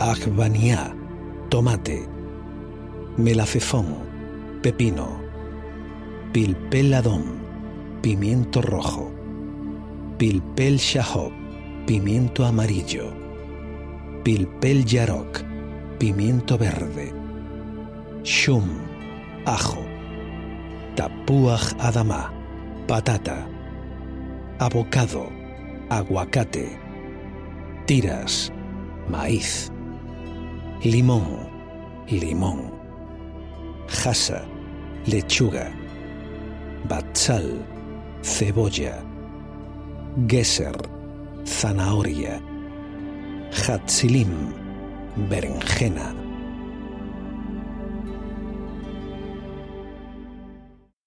Agbaniá, tomate, melafefón, pepino, pilpeladón, pimiento rojo, pilpel shahop, pimiento amarillo, pilpel yarok, pimiento verde, shum, ajo, tapuaj adamá, patata, abocado, aguacate, tiras, maíz, limón, limón, jasa, lechuga, batzal, cebolla, geser, zanahoria, hatzilim, berenjena,